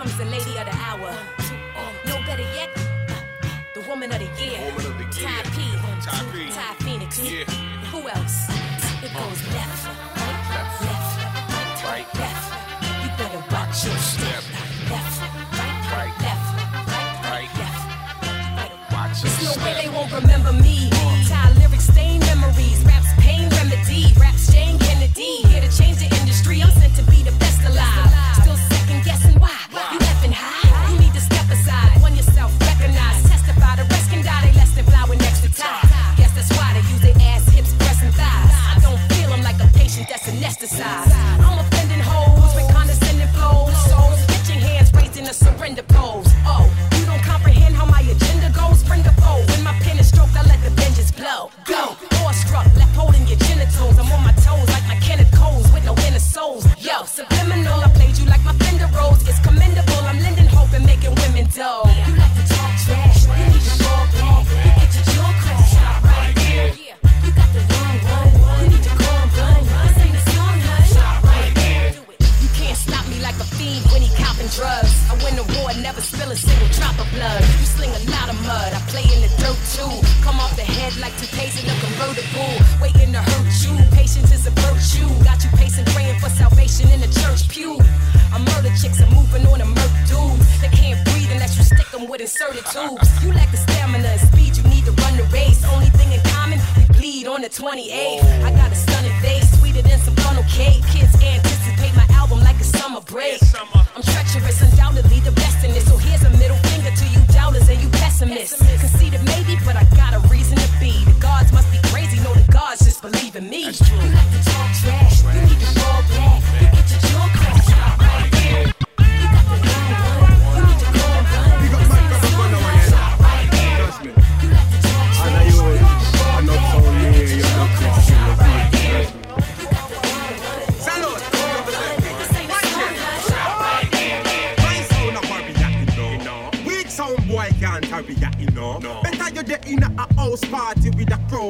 comes the lady of the hour. No better yet, the woman of the year. Woman of the year. Ty P. Tiye Phoenix. Yeah. Who else? It goes left, right, left, Right. left. You better watch your step.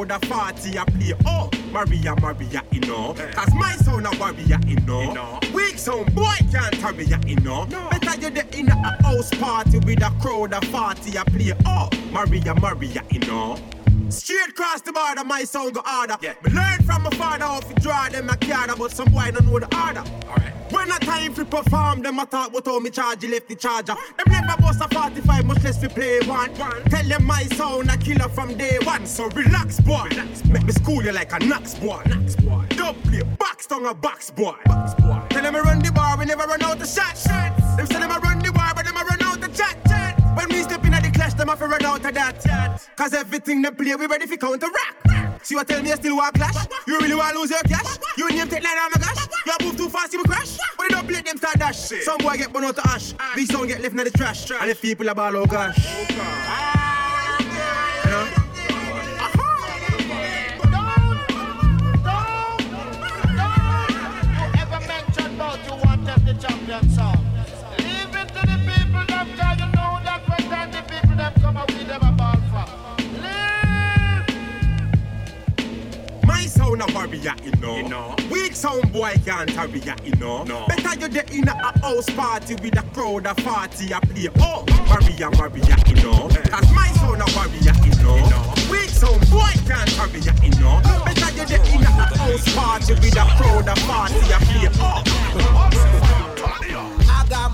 With a 40 a play. Oh, Maria, Maria, you know. Cause my sound a warrior, you know. Weak sound boy can't hurry ya, you know. Better you there in a house party with a crowd of 40 a play. Oh, Maria, Maria, you know. Straight across the border, my sound go harder. Yeah. Me learn from my father how to draw them a card, but some boy don't know the order. Alright. When I time to perform, them I talk about how me charge, left the charger. Them never bust a 45, much less we play one. Tell them my sound a killer from day one. So relax, boy. Make me school you like a Knox boy. Knox boy. Don't play box tongue a box boy. Box boy. Tell them I run the bar, we never run out of shots. Them say them I run the bar, but them I run out of chat. When we step in at the clash, them have to run out of that. Cause everything they play, we ready for counter rock. See what tell me you still want clash? You really want lose your cash? You name take like oh my gosh. You move too you will crash. But you don't play them start dash. Some boy get burn out of ash. Big sound get left in the trash. trash. And the people are ball, oh gosh. You know? ever mention about you want to the champion song. Sound a warrior, you know. You know. Weak sound boy can't hurry ya, you know. No. Better you there in a house party with a crowd of 40 a play. Oh, Maria, Maria, you know. Cause my sound a warrior, you know. Weak sound boy can't hurry ya, you know. Better you there in a house party with a crowd of 40 a play. Oh.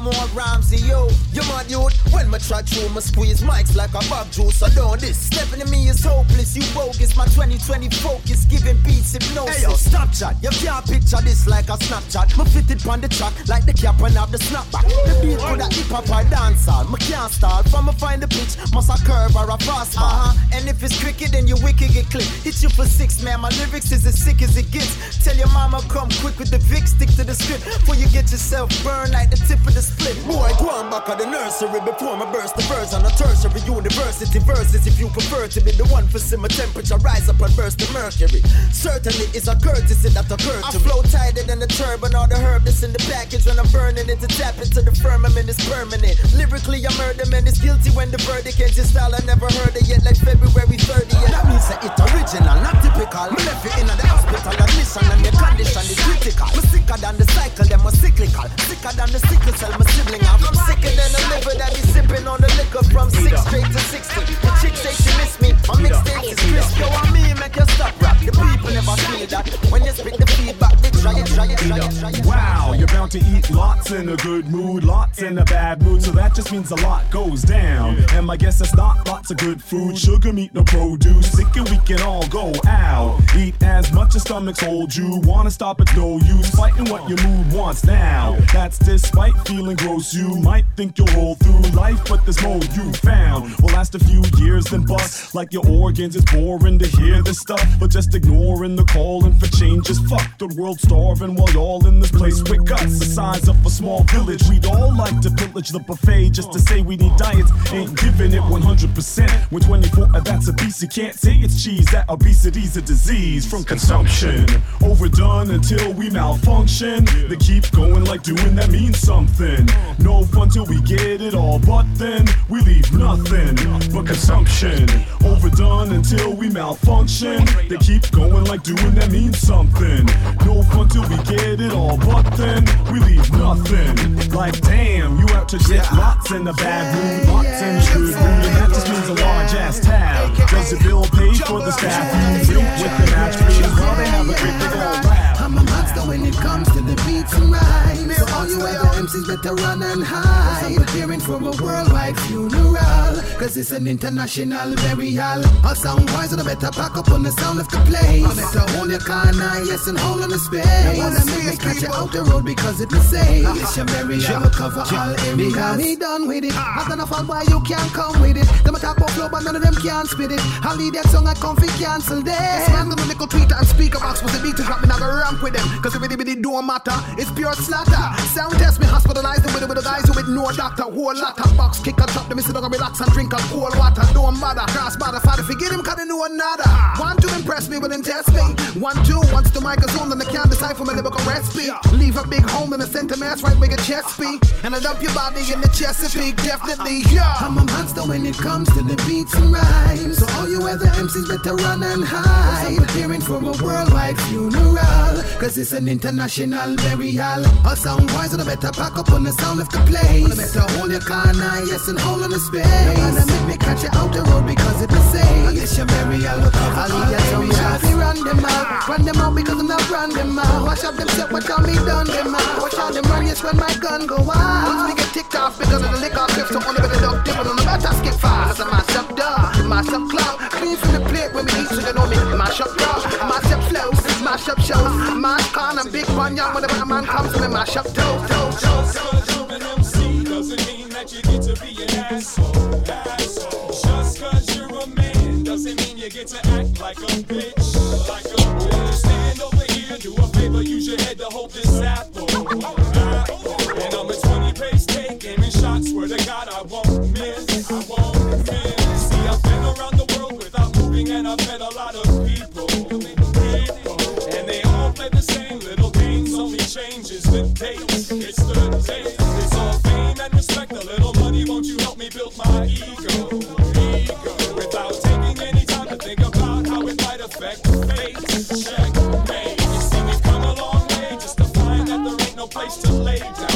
More rhymes than you. You mad youth. When my try through, my squeeze mics like a bug juice. I don't this. Stepping to me is hopeless. You bogus. My 2020 focus. Giving beats hypnosis. Hey yo, stop chat. You can't picture this like a Snapchat. Me fit it on the track like the cap and have the snapback. The beat could a hip hop or dancehall. Me can't start. From me find the pitch, must a curve or a fast Uh-huh. And if it's cricket, then you wicked get clipped. Hit you for six, man. My lyrics is as sick as it gets. Tell your mama come quick with the Vic. Stick to the script before you get yourself burned like the tip of the split. Boy, go on back of the nursery before my burst the verse on a tertiary university verses. If you prefer to be the one for simmer temperature, rise up and burst the mercury. Certainly it's a courtesy that occurred to I flow tighter than the turban or the herb that's in the package when I'm burning it to tap into the firmament is permanent. Lyrically, I murder man is guilty when the verdict ends. His style I never heard it yet, like February 30th. That means that it's original, not typical. Me left it in the hospital, admission and the condition is critical. Me sicker than the cycle, them are cyclical. Sicker than the sickle cell, sibling. I'm sicker than a liver that be sipping on the liquor from six straight to sixty. The chick say she miss me, my mixtape is crisp. Yo, I mean make you stop rap. The people never feel that when you spit the feedback, they try it, try it, try it, try it. Wow, you're bound to eat lots in a good mood, lots in a bad mood. So that just means a lot goes down. And my guess it's not lots of good food, sugar, meat, no produce. Sick and we can all go out. Eat as much as stomachs hold you. Wanna stop at no use, fighting what your mood wants now. That's despite feeling gross. You might think you'll roll through life, but there's more you found. Will last a few years, then bust like your organs. It's boring to hear this stuff, but just ignoring the calling for change is fucked. The world starving while y'all in this place with guts. The size of a small village, we'd all like to pillage the buffet just to say we need diets. Ain't giving it 100%. When 24, uh, that's obese, you can't say it's cheese. That obesity's a disease from consumption. Overdone until we malfunction. They keep going like doing that means something. No fun till we get it all, but then we leave nothing but consumption. Overdone until we malfunction. They keep going like doing that means something. No fun till we get it all, but then we leave nothing. Like damn, you out to get lots in the bad mood, lots in the good mood, and that just means a large ass tab. Does the bill pay for the staff? You drink with the match, while they have a great big old. I'm a monster when it comes to the and rhymes. So all you other MCs better run and hide. I'm preparing for a worldwide funeral. Cause it's an international burial. All sound wise and I better pack up on the sound of the place. I better hold your car now, yes, and hold on the space. I wanna make me catch you out the road because it is safe. It's your burial, cover all areas. Because me done with it. I've done a fall boy, you can't come with it. Them a talk about flow, but none of them can't spit it. I'll leave that song, I comfy cancel this. Man, them a little tweeter and speaker box was a beat to drop me, now go ramp with them. Cause it really, really don't matter. It's pure slaughter. Sound test me, hospitalized with it with the guys who with no doctor. Whole lot of box, kick a top, them down and relax and drink a cold water. Don't bother. Cross border, father, forget him, cause know another. One to impress me, then test me. One, two, once the mic is on, then I can't decipher my lyrical recipe. Leave a big hole in the center mass right where your chest be. And I dump your body in the Chesapeake, definitely, yeah. I'm a monster when it comes to the beats and rhymes. So all you other MCs better run and hide. I'm preparing for a worldwide funeral. Cause it's an international burial. All sound wise, and I better pack up on the sound of the place. And I better hold your car now, yes, and hold on the space. And I make me catch you out the road because it is safe. It's your burial. I'll leave your tongue shot. Run them out, run them out because I'm not run them out. Watch out them step, watch out me done them out. Watch out them run, yes, when my gun go out. Once we get ticked off because of the liquor clip, so only the dog dip, on the better skip fast. I mash up dog, mash up cloud. Clean from the plate when we eat, so they know me. Mash up dog, mash up flows, mash up shows. Mash con and big one, young, the man comes, we mash up toes, toes, toes. Just you're an MC doesn't mean that you get to be an asshole. asshole. Just cause you're a man doesn't mean you get to act like a bitch. Place to go and it seems it comes along and just to find that there ain't no place to lay down.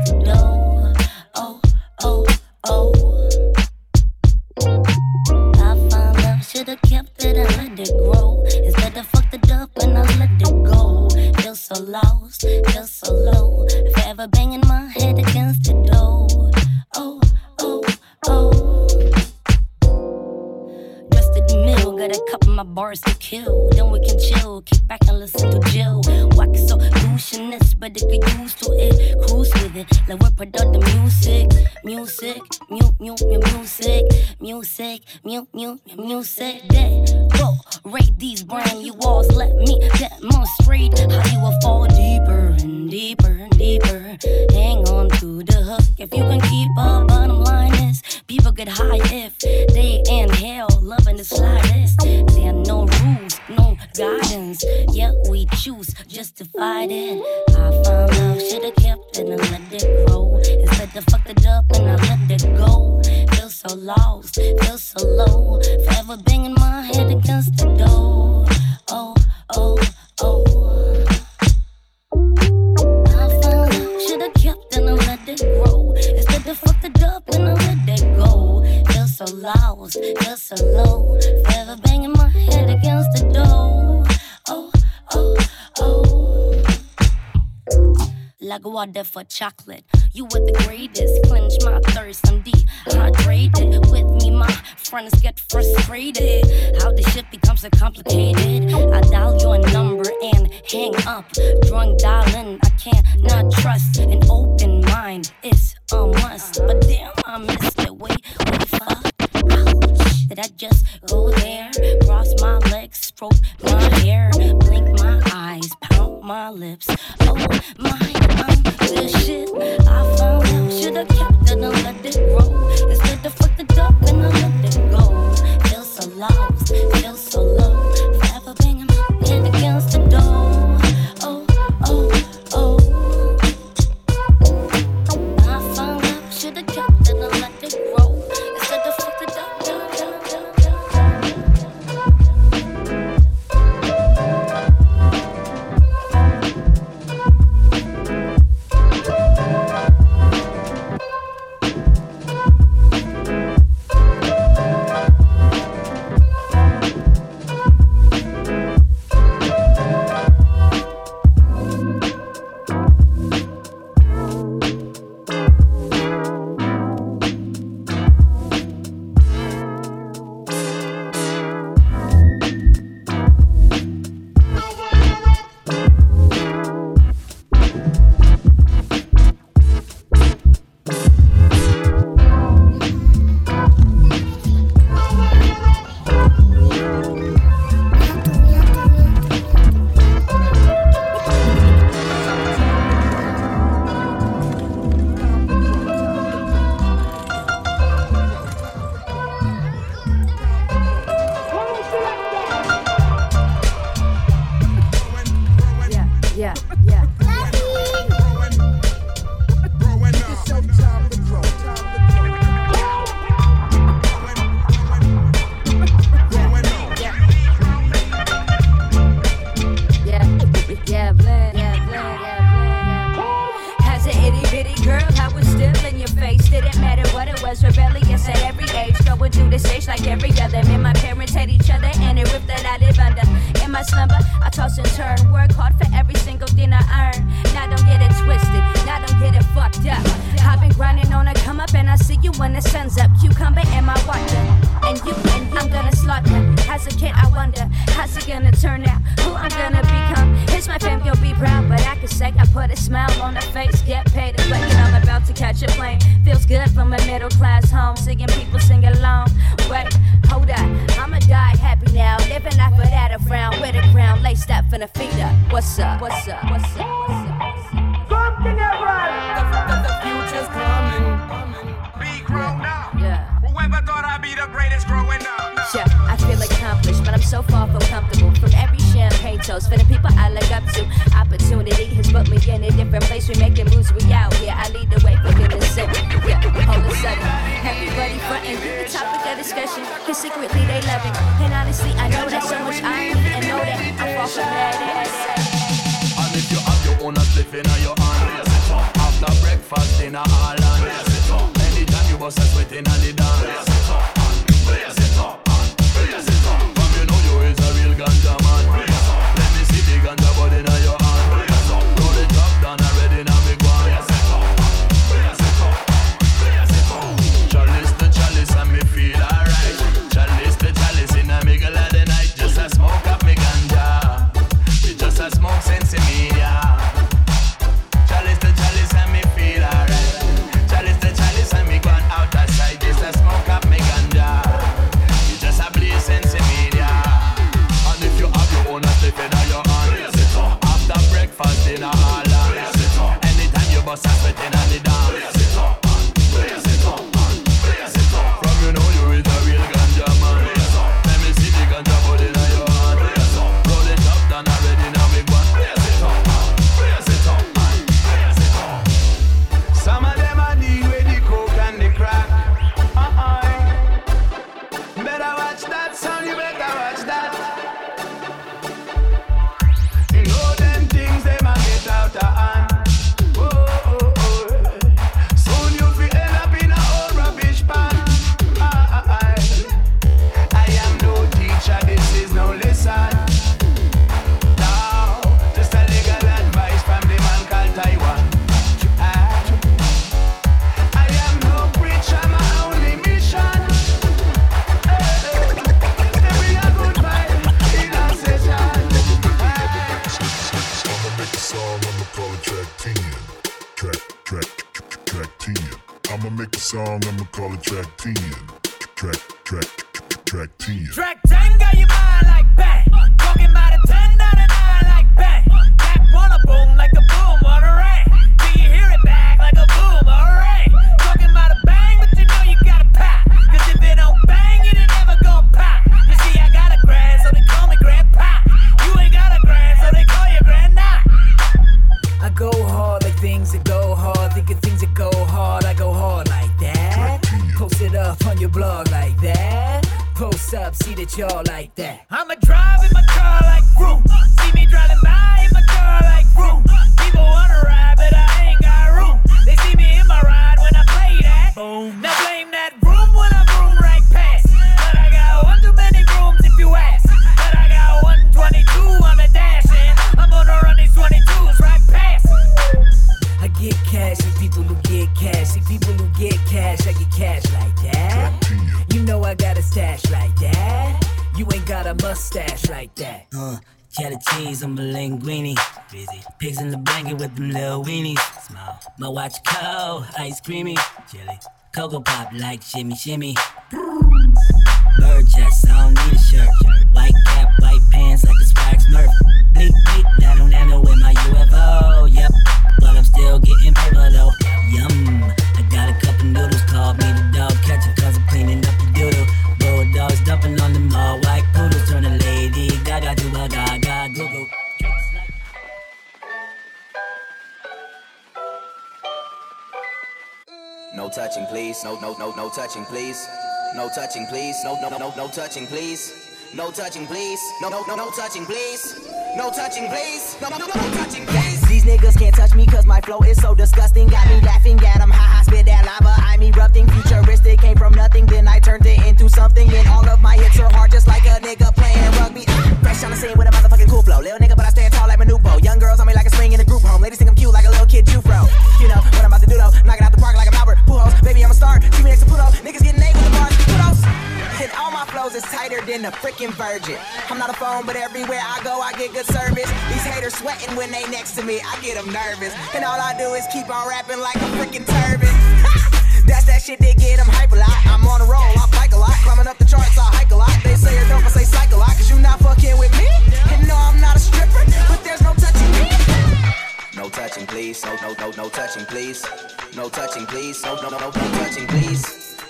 banging there for chocolate. You were the greatest, Quench my thirst. I'm dehydrated. With me, my friends get frustrated. How this shit becomes so complicated. I dial your number and hang up. Drunk dialing, I can't not trust. up and I see you when the sun's up. Cucumber and my water. And you and you, I'm gonna slaughter. As a kid, I wonder, how's it gonna turn out? Who I'm gonna become? Here's my fam, you'll be proud. But I can say I put a smile on her face. Get paid is what you know, I'm about to catch a plane. Feels good from a middle class home. Singing people sing along. Wait, hold up. I'ma die happy now. Living life without a frown. With a crown laced up for the feeder. What's up? What's up? What's up? What's up? Toast for the people I look up to. Opportunity has put me in a different place. We making moves, we out here. I lead the way for goodness sake. Yeah, all of a second. Everybody frontin', the topic of discussion. Cause secretly they love it. And honestly, I know that so much irony and know that I fall for that. And if you have your own spliff in your hand, after breakfast, dinner, all on. Anytime you bust a sweat in the dance. Things that go hard. I go hard like that. Post it up on your blog like that. Post up, see that y'all like that. I'ma drive in my car like. Cheese on my. Busy. Pigs in the blanket with them little weenies. Small. My watch cold, ice creamy. Chili. Cocoa pop like shimmy shimmy. Bird chest, I don't need a shirt. White cap, white pants like a swag smurf. Bleep, bleep, I don't have no in my UFO. Yep, but I'm still getting paper though. Yum, touching, please. No, no, no, no touching, please. No touching, please. No, no, no, no, touching, please. No touching, please. No, no, no, no touching, please. No touching, please. No, no, no, no touching, please. These niggas can't touch me cause my flow is so disgusting. Got me laughing at them, ha ha, spit that lava. I'm erupting, futuristic, came from nothing, then I turned it into something. And all of my hits are hard, just like a nigga playing rugby. Ah, Fresh on the scene with a motherfucking cool flow. Little nigga, but I tall like Manute Bol. Young girls on me like a swing in a group home. Ladies think I'm cute like a little kid, Jufro. You know what I'm about to do though? Knock it out the park like I'm Albert Pujols. Baby, I'm a star. See me next to Pluto. Niggas getting named with the bars. And all my flows is tighter than a freaking virgin. I'm not a phone, but everywhere I go, I get good service. These haters sweating when they next to me. I get them nervous. And all I do is keep on rapping like a freaking turban. That's that shit that get them hype a lot. I'm on a roll, I bike a lot. Climbing up the charts, I hike a lot. They say or don't, I say psych a lot. Cause you not fucking with me. And no, I'm not a stripper, but there's no touching me. No touching, please. No, no, no, no touching, please. No touching, please. No, no, no, no, no touching, please.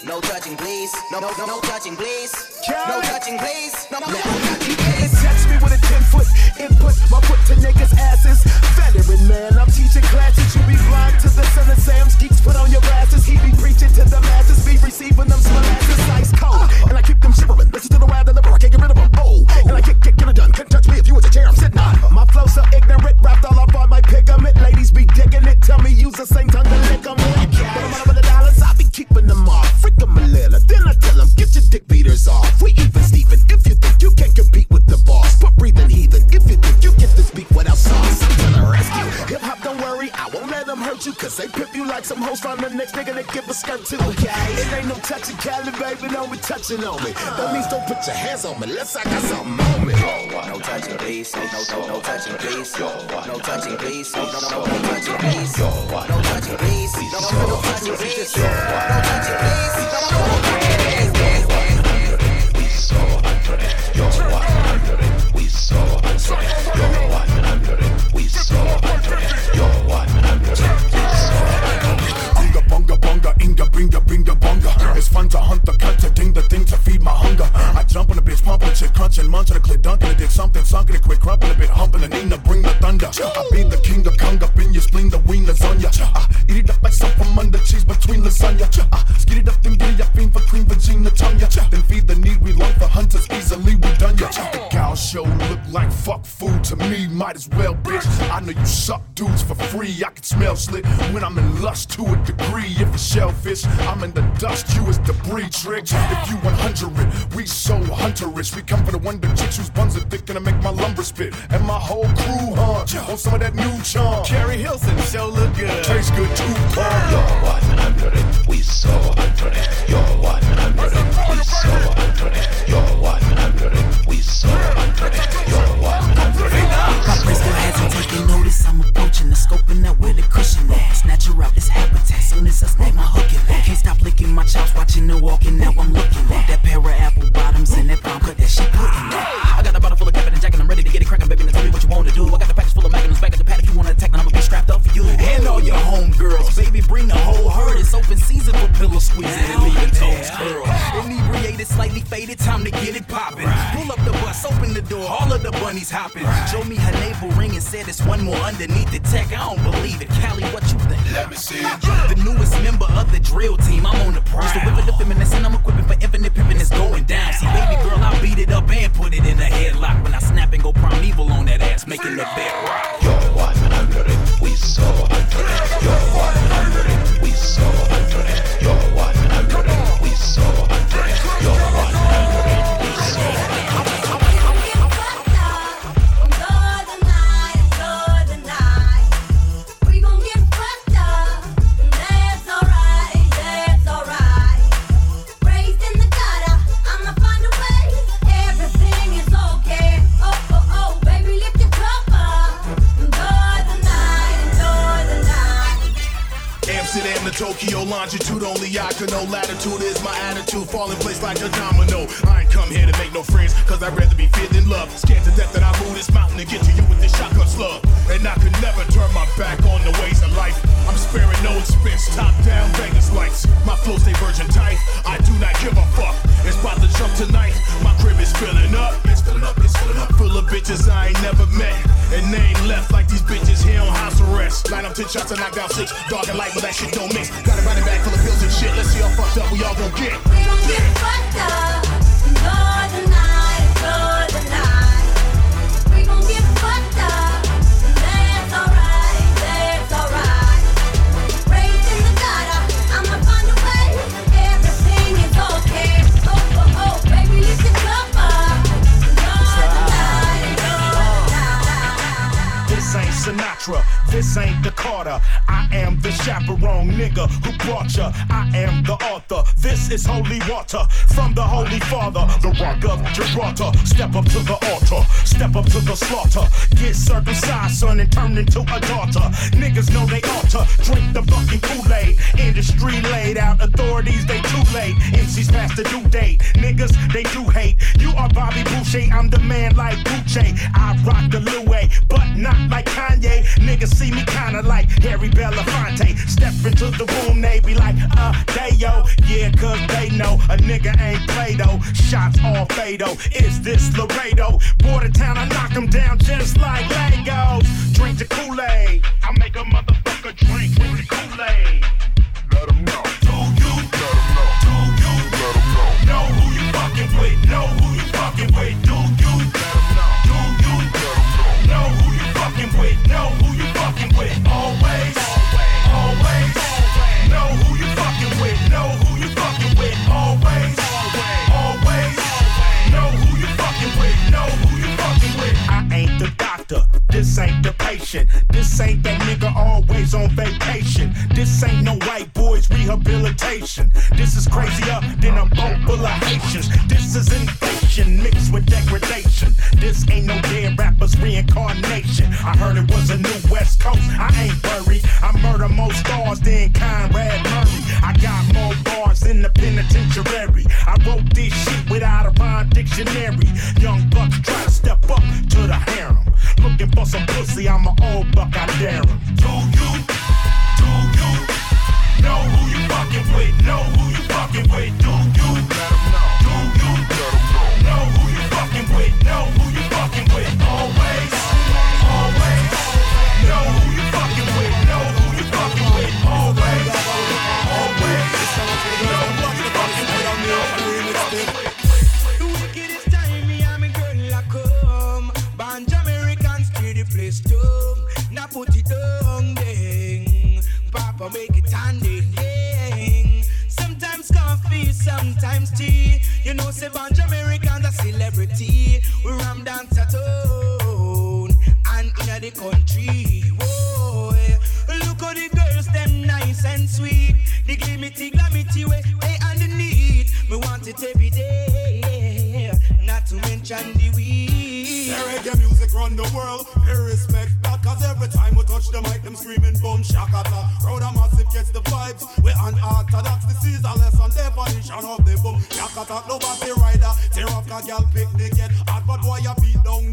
No touching, please. No, no, no, no touching, please. No touching, please. No, no, no, no touching, please. Touch me with a 10 foot input, my foot to niggas' asses. Veteran man, I'm teaching classes. You be blind to the son of Sam's geeks. Put on your glasses. He be preaching to the masses. Be receiving them molasses ice cold. And I keep them shivering. Listen to the wild and the roar. I can't get rid of them. Oh, and I kick, kick, get it done. Couldn't touch me if you was a chair. I'm sitting on. My flow's so ignorant, wrapped all up on my pigment. Ladies be digging it. Tell me use the same tongue to lick them. Yes. But I'm out of the dollars. I be keeping them off. Freak them a little. Then I tell them get your dick beaters off. We even Steven. rescue. Hip hop, don't worry, I won't let them hurt you, cause they pimp you like some hoes find the next nigga that give a skirt to. Okay. It ain't no touching Cali, baby, don't touching on me. That means don't put your hands on me, unless I got something on me. No touching, please. No, no, no, touching, please. No touching, please. No, no, no, touching, please. No touching, please. No, no, touching, please. No touching, please. No, no, no touching, please. Sunken it quick, crumping a bit, humping a Nina, bring the thunder. I be the king of kung up in your spleen, the wing lasagna. I eat it up like some from under cheese between lasagna. I skid it up, then get it up, fiend for cream, Virginia tongue ya. Then feed the need, we long for hunters, easily we done ya. The gal show look like fuck food to me, might as well, bitch. I know you suck dudes for free, I can smell slit when I'm in lust to a degree. If it's shellfish, I'm in the dust, you is debris trick. If you 100, we so hunterish. We come for the wonder chicks whose buns are thick, and I make my lumber spit. And my whole crew hunt on some of that new charm. Keri Hilson, show look good. Tastes good too, Paul. You're 100. We so under longitude only I can know. Latitude is my attitude, fall in place like a domino. I ain't come here to make no friends, cause I'd rather be feared than loved. Scared to death that I move this mountain and get to you with this shotgun slug. And I could never turn my back on the ways of life. I'm sparing no expense, top down Vegas lights. My flow stay virgin tight, I do not give a fuck. It's about to jump tonight, my crib is filling up. It's filling up, it's filling up. Full of bitches I ain't never met. And they ain't left like these bitches here on house arrest. Line up 10 shots and knock down 6. Dark and light, but that shit don't mix. Got a body bag full of pills and shit. Let's see how fucked up we all gon' get. We gon' get fucked up. Sinatra, this ain't the Carter. I am the chaperone nigga who brought ya. I am the author. This is holy water from the Holy Father, the rock of Gibraltar. Step up to the altar, step up to the slaughter. Get circumcised, son, and turn into a daughter. Niggas know they alter, drink the fucking Kool-Aid. Industry laid out, authorities they too late. MCs past the due date. Niggas they do hate. You are Bobby Boucher, I'm the man like Gucci. I rock the Louis, but not like Kanye. Niggas see me kinda like Harry Belafonte. Step into the room, they be like, uh, they yo. Yeah, cause they know a nigga ain't Play-Doh. Shots all fatal. Is this Laredo? Border town, I knock knock 'em down just like Legos. Drink the Kool-Aid. I make a motherfucker drink with the Kool-Aid. Let 'em know. Say Americans celebrity. We ram dance at home and in the country. Look the girls them nice and sweet. The glimity, way, underneath. Want it every day. Not to mention the weed. The reggae music run the world. Every time we touch the mic, them screaming boom shakata. Gets the vibes. We unorthodox. This is a lesson definition of the boom shakata. Down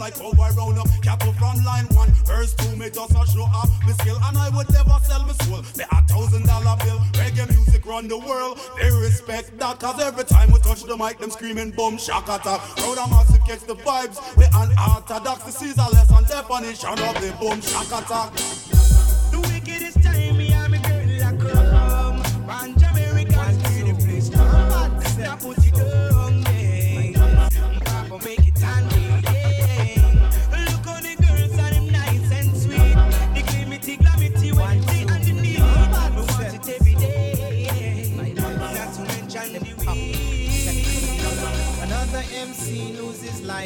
like how I round up. Cattle from line one, verse two, me just a show off my skill. And I would never sell my soul. They a thousand dollar bill. Reggae music run the world. They respect that, cause every time we touch the mic, them screaming boom shakata. Crowd a massive catch the vibes. We unorthodox. This is a lesson definition of the boom shakata.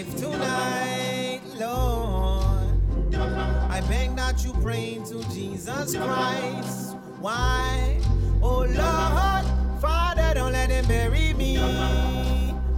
Life tonight, Lord. I beg that you pray to Jesus Christ. Why? Oh Lord, Father, don't let him bury me.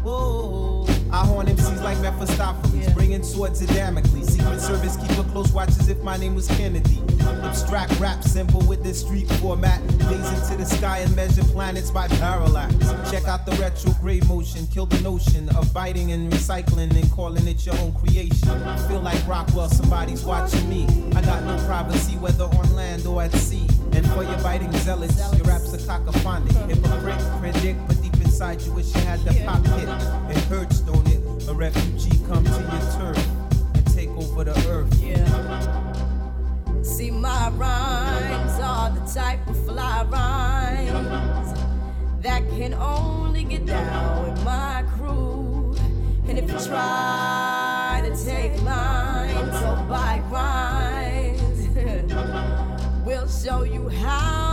Oh. I horn MCs like Mephistopheles, bringing swords to Damocles. Secret Service keep a close watch as if my name was Kennedy. Abstract rap simple with this street format. Gaze into the sky and measure planets by parallax. Check out the retrograde motion, kill the notion of biting and recycling and calling it your own creation. Feel like Rockwell, somebody's watching me. I got no privacy, whether on land or at sea. And for your biting zealots, your raps are cacophonic. Hypocrite, predict, but deep inside you wish you had the pop hit. It hurts, don't? A refugee come to your turf and take over the earth. Yeah. See, my rhymes are the type of fly rhymes that can only get down with my crew. And if you try to take mine, so by rhymes, we'll show you how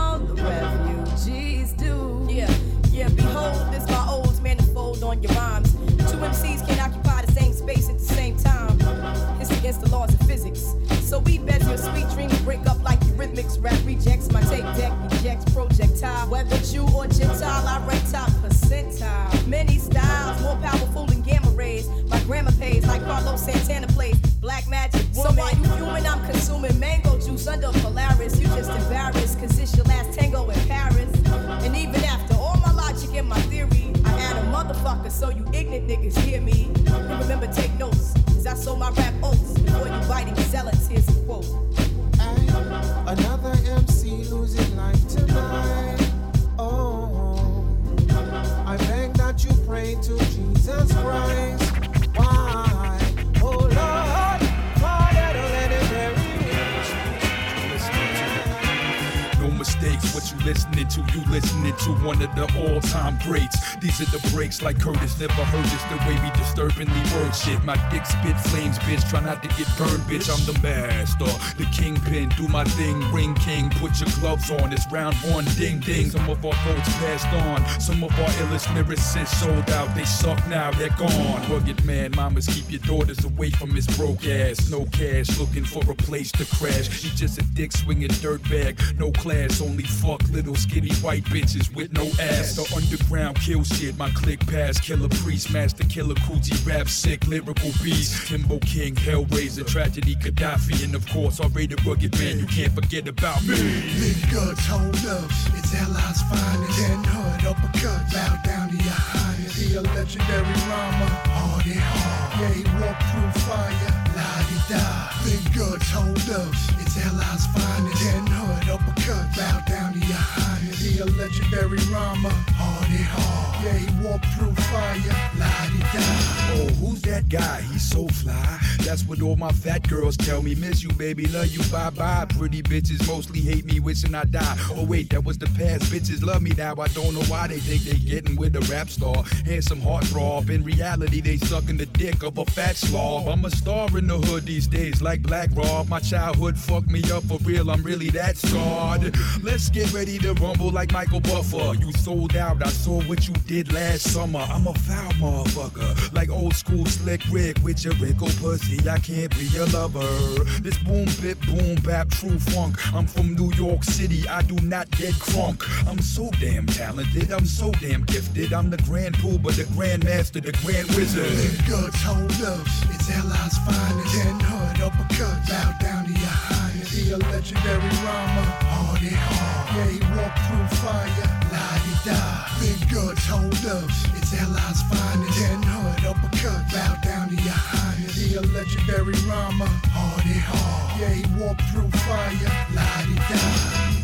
against the laws of physics. So we bet your sweet dreams break up like eurythmics. Rap rejects my tape deck, ejects projectile. Whether Jew or Gentile, I rank top percentile. Many styles, more powerful than gamma rays. My grandma pays like Carlos Santana plays. Black magic woman. So while you human, I'm consuming mango juice under Polaris. You just embarrassed, cause it's your last tango in Paris. And even after all my logic and my theory, I add a motherfucker so you ignorant niggas hear me. And remember, take notes, cause I sold my rap oats listening to. You listening to one of the all-time greats. These are the breaks like Kurtis never heard this. The way we disturbingly word shit. My dick spit flames, bitch. Try not to get burned, bitch. I'm the master, the kingpin. Do my thing, ring king. Put your gloves on. It's round one, ding ding. Some of our thoughts passed on. Some of our illest lyricists sold out. They suck now, they're gone. Rugged man, mamas keep your daughters away from his broke ass. No cash, looking for a place to crash. He just a dick swinging dirtbag. No class, only fuck little skinny white bitches with no ass. The underground kill shit. My click pass, Killah Priest, Masta Killa, coochie rap sick, lyrical beast. Timbo King, Hell Razah, tragedy, Khadafi, and of course, R.A. the Rugged Man. You can't forget about me. Niggas, hold up. It's L.I.'s finest. Ten hood, uppercut. Bow down to your highness. The legendary rhymer. Hard and hard. Yeah, he walk through fire. La di da. Big guts, hold up. It's L.I.'s finest. Ten hood, uppercut. Bow down to your highness. The legendary rhymer. Hardy hard. Yeah, he walk through fire. La di da. Oh, who's that guy? He's so fly. That's what all my fat girls tell me. Miss you, baby, love you, bye bye. Pretty bitches mostly hate me, wishing I die. Oh, wait, that was the past. Bitches love me now. I don't know why they think they getting with a rap star. Handsome heartthrob. In reality, they sucking the dick of a fat slob. I'm a star in the hood these days, like Black Rob. My childhood fucked me up for real. I'm really that scarred. Let's get ready to rumble like Michael Buffer. You sold out. I saw what you did last summer. I'm a foul motherfucker, like old school slick Rick with your wrinkle pussy. I can't be your lover. This boom bip boom bap true funk. I'm from New York City. I do not get crunk. I'm so damn talented. I'm so damn gifted. I'm the grand pool, but the grand master, the grand wizard. Niggas, hold up. It's L.I.'s finest. Ten hood, uppercut. Bow down to your highness. The legendary rhymer. Hard hard. Yeah, he walked through fire. La di da. Big guts, hold up. It's L.I.'s finest. Ten hood, uppercut. Bow down to your highness. The legendary rhymer. Hard and hard. Yeah, he walk through fire. La di da.